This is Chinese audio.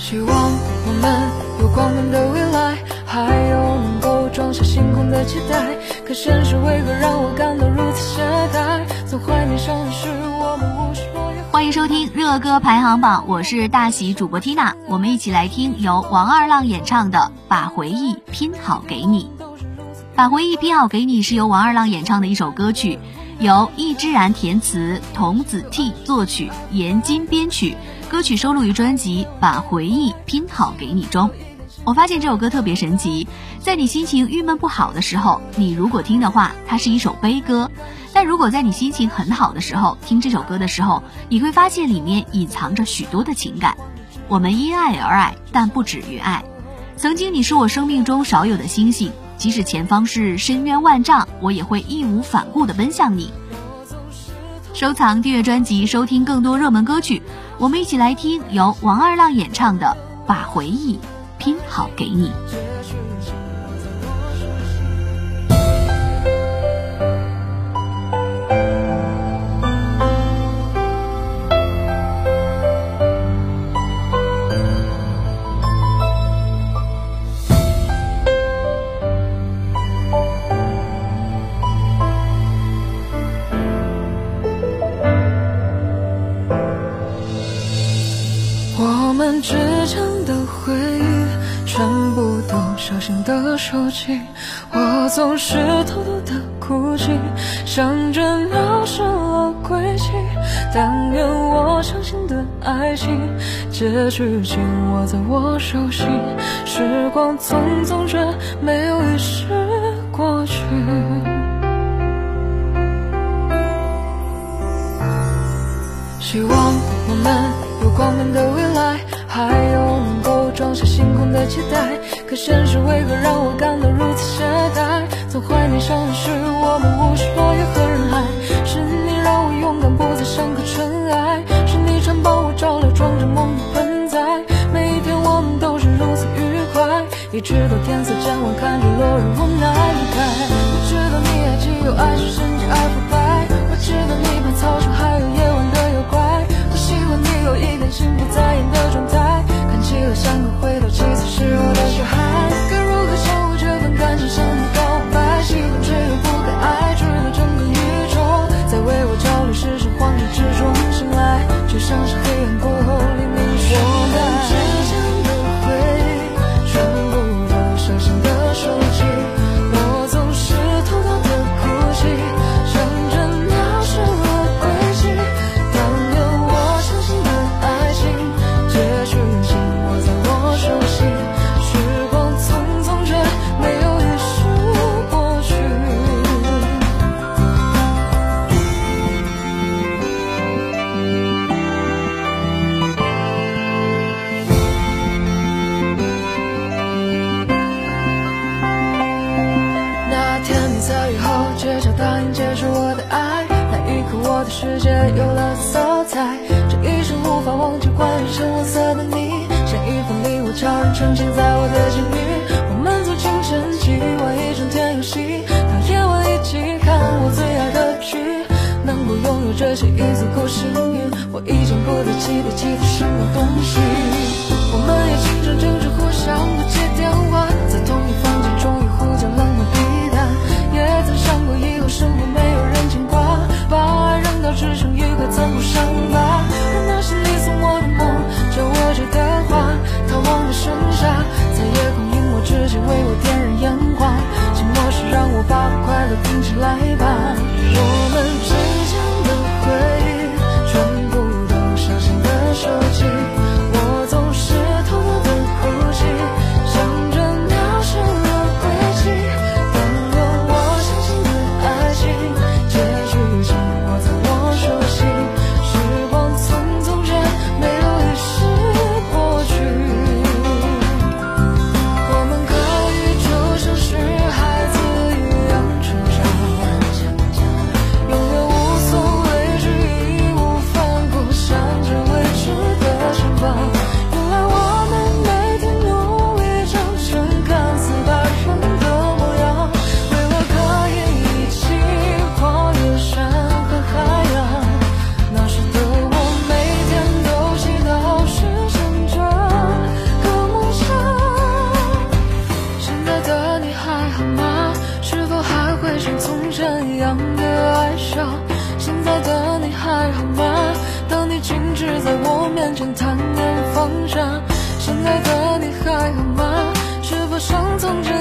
希望我们有光明的未来，还有能够装下星空的期待。可现实为何让我感到如此懈怠？总怀念上的是我们无需落叶。欢迎收听热歌排行榜，我是大喜主播 Tina，我们一起来听由王二浪演唱的《把回忆拼好给你》。把回忆拼好给你是由王二浪演唱的一首歌曲，由易之然填词，童子替作曲，严金编曲。歌曲收录于专辑《把回忆拼好给你》中。我发现这首歌特别神奇，在你心情郁闷不好的时候，你如果听的话，它是一首悲歌；但如果在你心情很好的时候听这首歌的时候，你会发现里面隐藏着许多的情感。我们因爱而爱，但不止于爱。曾经你是我生命中少有的星星，即使前方是深渊万丈，我也会义无反顾地奔向你。收藏、订阅专辑，收听更多热门歌曲。我们一起来听由王二浪演唱的《把回忆拼好给你》。手机。我总是偷偷的哭泣，想着鸟失了归期。但愿我相信的爱情，结局紧握在我手心。时光匆匆，却没有遗失过去。希望我们有光明的未来，还有能够装下星空的期待。可现实为何让我感到如此懈怠？总怀念上的是我们无需落叶和人海。是你让我勇敢，不再像个尘埃。是你常帮我照料，装着梦的盆栽。每一天我们都是如此愉快，一直到天色渐晚，看着落日无奈离开。我知道你还记有爱是深情爱腐败，我知道你怕操场还有夜晚的妖怪。我喜欢你有一点心不在焉的状态，看起来像个回到七岁时候的关于深蓝色的你，像一份礼物悄然呈现在我的心里。我们从清晨起玩一整天游戏，到夜晚一起看我最爱的剧。能够拥有这些已足够幸运，我已经不再期待其他什么东西。我们也经常争执，互相让你爱上，现在的你还好吗？当你静止在我面前，贪恋放下，现在的你还好吗？是否像从前。